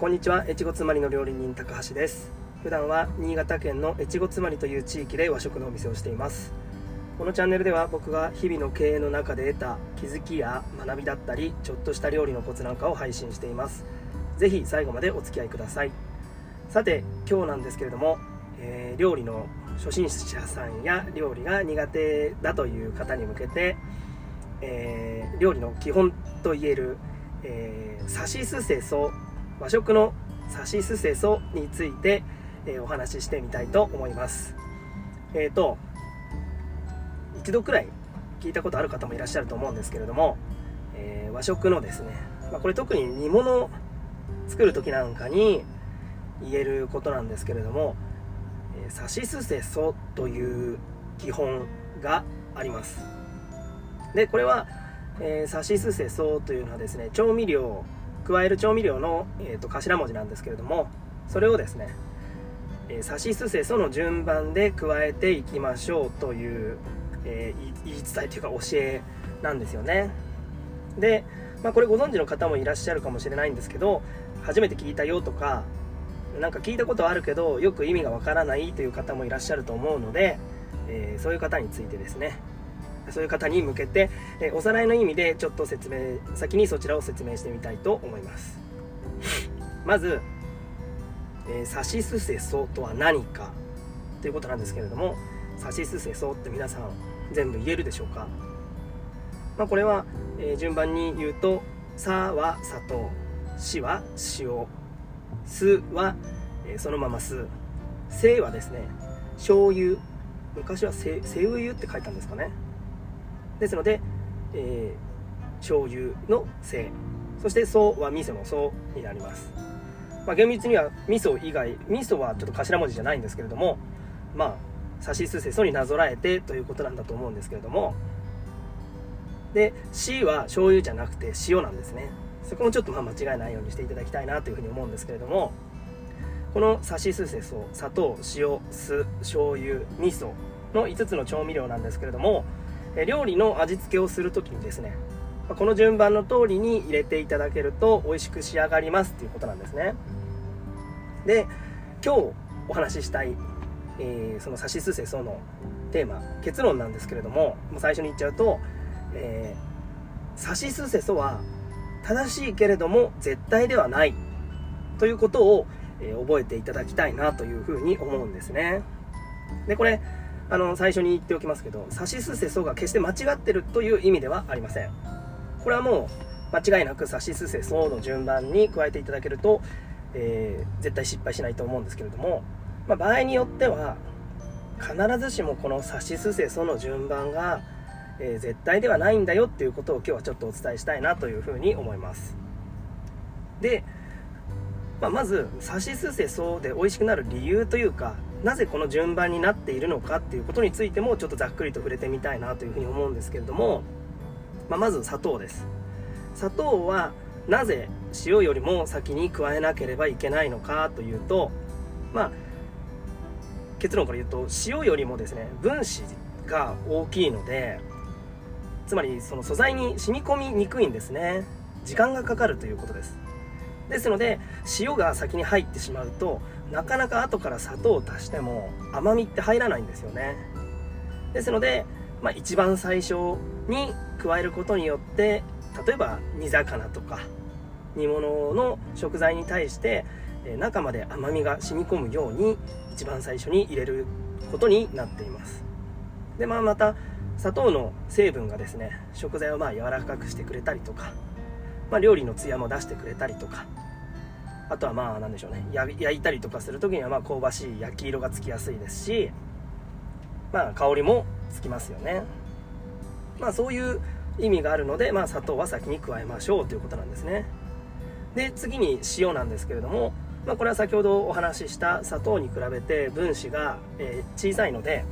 こんにちは。越後妻りの料理人高橋です。普段は新潟県の越後妻りという地域で和食のお店をしています。このチャンネルでは僕が日々の経営の中で得た気づきや学びだったりちょっとした料理のコツなんかを配信しています。ぜひ最後までお付き合いください。さて今日なんですけれども、えー、料理の初心者さんや料理が苦手だという方に向けて、えー、料理の基本といえる、えー、さしすせそ和食のさしすせそについて、えー、お話ししてみたいと思います。えっ、ー、と一度くらい聞いたことある方もいらっしゃると思うんですけれども、えー、和食のですね、まあ、これ特に煮物を作る時なんかに言えることなんですけれども「さしすせそ」という基本があります。でこれは「、さしすせそ」というのはですね調味料加える調味料の、えーと、頭文字なんですけれどもそれをですね「さしすせそ」の順番で加えていきましょうという、えー、言い伝えというか教えなんですよね。で、まあ、これご存知の方もいらっしゃるかもしれないんですけど初めて聞いたよとかなんか聞いたことあるけどよく意味がわからないという方もいらっしゃると思うので、えー、そういう方についてですねそういう方に向けて、えおさらいの意味でちょっと説明先にそちらを説明してみたいと思います。まず、えー、さしすせそとは何かということなんですけれどもさしすせそって皆さん全部言えるでしょうか、まあ、これは、えー、順番に言うと「さ」は砂糖「し」は塩「す」は、えー、そのまま「す」「せ」はですね醤油。昔はせ「せうゆ」って書いたんですかね。ですので、えー、醤油のせそしてそうは味噌のそうになります、まあ、厳密には味噌以外味噌はちょっと頭文字じゃないんですけれどもまあさしすせそになぞらえてということなんだと思うんですけれども。で C は醤油じゃなくて塩なんですね。そこもちょっとまあ間違えないようにしていただきたいなというふうに思うんですけれども。このさしすせそ砂糖塩酢醤油味噌の5つの調味料なんですけれども料理の味付けをする時にですねこの順番の通りに入れていただけると美味しく仕上がりますっていうことなんですね。で今日お話ししたい、えー、そのさしすせそのテーマ結論なんですけれどももう最初に言っちゃうと、えー、さしすせそは正しいけれども絶対ではないということを、えー、覚えていただきたいなというふうに思うんですね。でこれあの最初に言っておきますけど「さしすせそ」が決して間違ってるという意味ではありません。これはもう間違いなく「さしすせそ」の順番に加えていただけると、えー、絶対失敗しないと思うんですけれども、まあ、場合によっては必ずしもこの「さしすせそ」の順番が、えー、絶対ではないんだよっていうことを今日はちょっとお伝えしたいなというふうに思います。で、まあ、まず「さしすせそ」で美味しくなる理由というかなぜこの順番になっているのかっていうことについてもちょっとざっくりと触れてみたいなというふうに思うんですけれども、まあ、まず砂糖です。砂糖はなぜ塩よりも先に加えなければいけないのかというとまあ結論から言うと塩よりもですね分子が大きいのでつまりその素材に染み込みにくいんですね。時間がかかるということです。ですので塩が先に入ってしまうとなかなか後から砂糖を足しても甘みって入らないんですよね。ですので、まあ、一番最初に加えることによって例えば煮魚とか煮物の食材に対して中まで甘みが染み込むように一番最初に入れることになっています。でまあまた砂糖の成分がですね食材をまあ柔らかくしてくれたりとか、まあ、料理のツヤも出してくれたりとかあとはまあ何でしょうね。焼いたりとかする時にはま香ばしい焼き色がつきやすいですしまあ香りもつきますよね。まあそういう意味があるので、まあ、砂糖は先に加えましょうということなんですね。で次に塩なんですけれども、まあ、これは先ほどお話しした砂糖に比べて分子が、え小さいので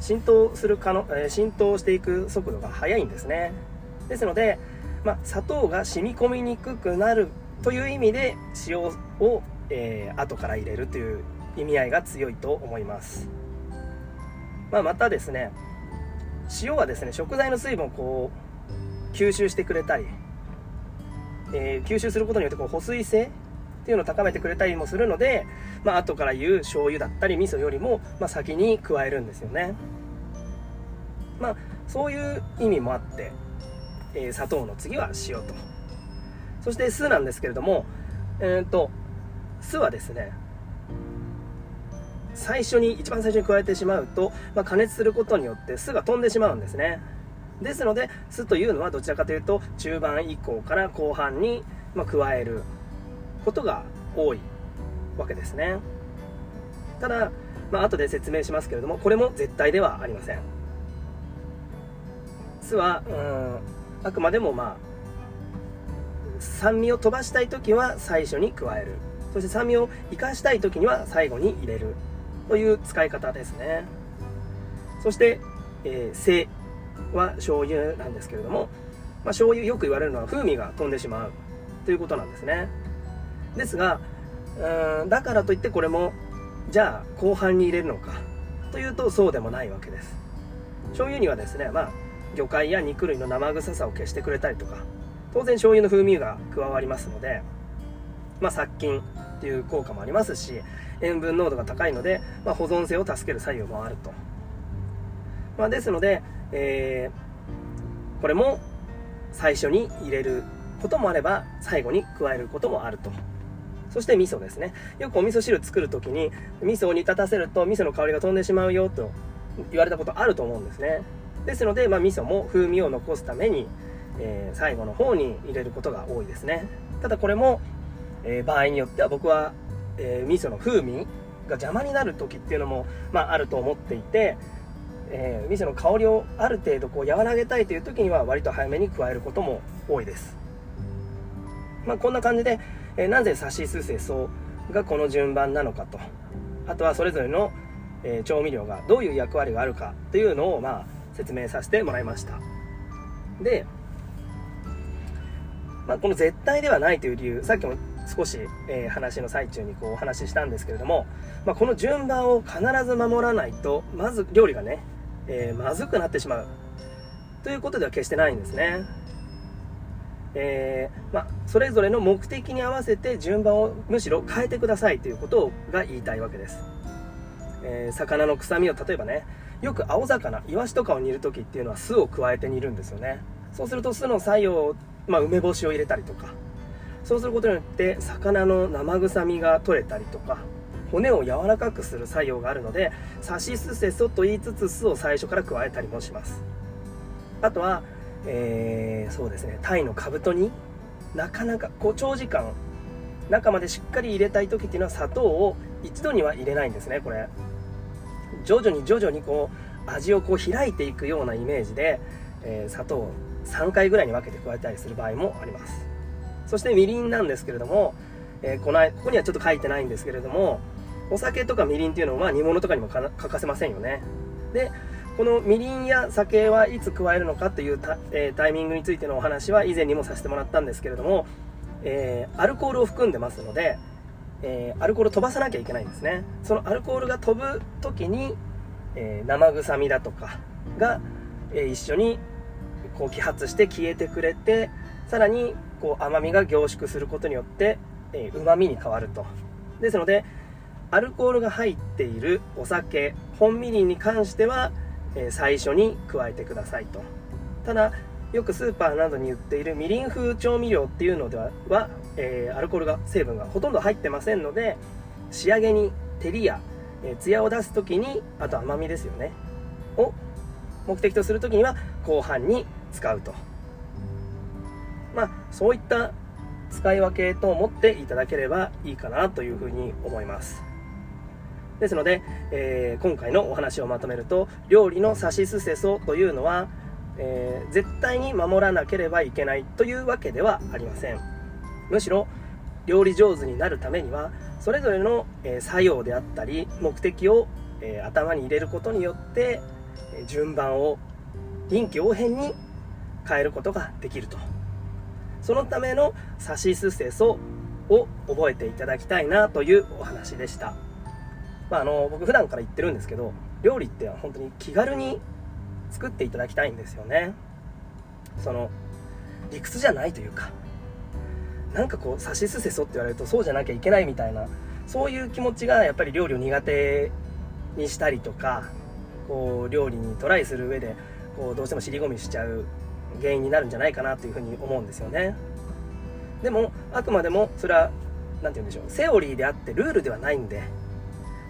浸透する可能、え浸透していく速度が速いんですね。ですので、まあ、砂糖が染み込みにくくなるという意味で塩を、えー、後から入れるという意味合いが強いと思います、まあ、またですね塩はですね食材の水分をこう吸収してくれたり、えー、吸収することによってこう保水性っていうのを高めてくれたりもするので、まあ後から言う醤油だったり味噌よりも、まあ、先に加えるんですよね。まあそういう意味もあって、えー、砂糖の次は塩と。そして酢なんですけれどもえ、ー、と酢はですね最初に一番最初に加えてしまうと、まあ、加熱することによって酢が飛んでしまうんですね。ですので酢というのはどちらかというと中盤以降から後半に、ま加えることが多いわけですね。ただ、まあ後で説明しますけれどもこれも絶対ではありません。酢はうんあくまでもまあ酸味を飛ばしたい時は最初に加える。そして酸味を生かしたい時には最後に入れる。という使い方ですね。そして、えー、性は醤油なんですけれども、まあ、醤油よく言われるのは風味が飛んでしまう。ということなんですね。ですがうんだからといってこれもじゃあ後半に入れるのか。というとそうでもないわけです。醤油にはですねまあ魚介や肉類の生臭さを消してくれたりとか当然醤油の風味が加わりますので、まあ、殺菌っていう効果もありますし塩分濃度が高いので、まあ、保存性を助ける作用もあると、まあ、ですので、えー、これも最初に入れることもあれば最後に加えることもあると。そして味噌ですね。よくお味噌汁作る時に味噌を煮立たせると味噌の香りが飛んでしまうよと言われたことあると思うんですね。ですので、まあ、味噌も風味を残すために、えー、最後の方に入れることが多いですね。ただこれも、えー、場合によっては僕はえー、味噌の風味が邪魔になる時っていうのも、まあ、あると思っていて、えー、味噌の香りをある程度こう和らげたいという時には割と早めに加えることも多いです、まあ、こんな感じで、えー、なぜさしすせそがこの順番なのかと。あとはそれぞれの、え調味料がどういう役割があるかというのを、まあ、説明させてもらいました。で、まあ、この絶対ではないという理由さっきも少し、えー、話の最中にこうお話ししたんですけれども、まあ、この順番を必ず守らないとまず料理がね、えー、まずくなってしまう。ということでは決してないんですね。えー、まあ、それぞれの目的に合わせて順番をむしろ変えてくださいということが言いたいわけです、え、魚の臭みを例えばねよく青魚イワシとかを煮る時っていうのは酢を加えて煮るんですよね。そうすると酢の作用、まあ、梅干しを入れたりとか。そうすることによって魚の生臭みが取れたりとか骨を柔らかくする作用があるのでさしすせそと言いつつ酢を最初から加えたりもします。あとは、えー、そうですねタイのカブト煮なかなかこう長時間中までしっかり入れたい時っていうのは砂糖を一度には入れないんですねこれ。徐々に徐々にこう味をこう開いていくようなイメージで、えー、砂糖を3回ぐらいに分けて加えたりする場合もあります。そしてみりんなんですけれども、えー、このここにはちょっと書いてないんですけれどもお酒とかみりんっていうのは煮物とかにも欠かせませんよね。でこのみりんや酒はいつ加えるのかというタ,、えー、タイミングについてのお話は以前にもさせてもらったんですけれども、えー、アルコールを含んでますので、えー、アルコール飛ばさなきゃいけないんですね。そのアルコールが飛ぶ時に、え生臭みだとかが、え一緒にこう揮発して消えてくれてさらにこう甘みが凝縮することによってうまみに変わると。ですのでアルコールが入っているお酒本みりんに関しては、え最初に加えてくださいと。ただよくスーパーなどに売っているみりん風調味料っていうのではは、えー、アルコールが成分がほとんど入ってませんので仕上げに照りや、えー、艶を出す時にあと甘みですよねを目的とする時には後半に使うと。まあ、そういった使い分けと思っていただければいいかなというふうに思います。ですので、えー、今回のお話をまとめると料理のさしすせそというのは、えー、絶対に守らなければいけないというわけではありません。むしろ料理上手になるためにはそれぞれの、え作用であったり目的を、え頭に入れることによって、え順番を臨機応変に変えることができると。そのためのさしすせそを覚えていただきたいなというお話でした、まあ、あの僕普段から言ってるんですけど料理って本当に気軽に作っていただきたいんですよね。その理屈じゃないというかなんかこうさしすせそって言われるとそうじゃなきゃいけないみたいなそういう気持ちがやっぱり料理を苦手にしたりとかこう料理にトライする上でこうどうしても尻込みしちゃう原因になるんじゃないかなというふうに思うんですよね。でもあくまでもそれは何て言うんでしょう。セオリーであってルールではないんで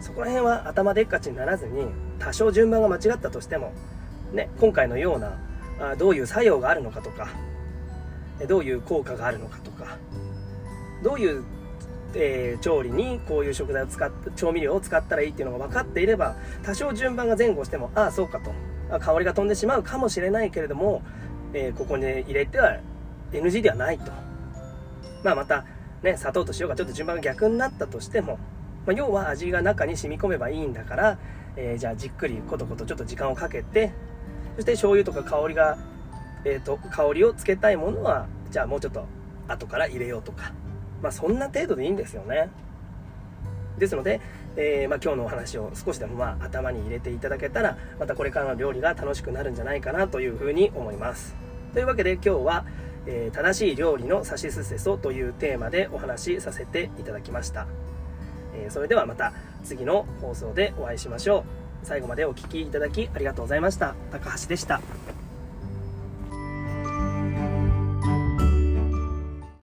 そこら辺は頭でっかちにならずに多少順番が間違ったとしても、ね、今回のようなあどういう作用があるのかとかどういう効果があるのかとかどういう、えー、調理にこういう食材を使っ調味料を使ったらいいっていうのが分かっていれば多少順番が前後してもああそうかと。あ香りが飛んでしまうかもしれないけれども、えー、ここに入れては NG ではないと、まあ、また、ね、砂糖と塩がちょっと順番が逆になったとしても、まあ、要は味が中に染み込めばいいんだから、えー、じゃあじっくりコトコトちょっと時間をかけてそして醤油とか香りがえーと、香りをつけたいものはじゃあもうちょっと後から入れようとか。まあそんな程度でいいんですよね。ですので、えー、まあ、今日のお話を少しでもまあ頭に入れていただけたらまたこれからの料理が楽しくなるんじゃないかなというふうに思います。というわけで今日は、えー、正しい料理のさしすせそというテーマでお話しさせていただきました、えー、それではまた次の放送でお会いしましょう。最後までお聴きいただきありがとうございました。高橋でした。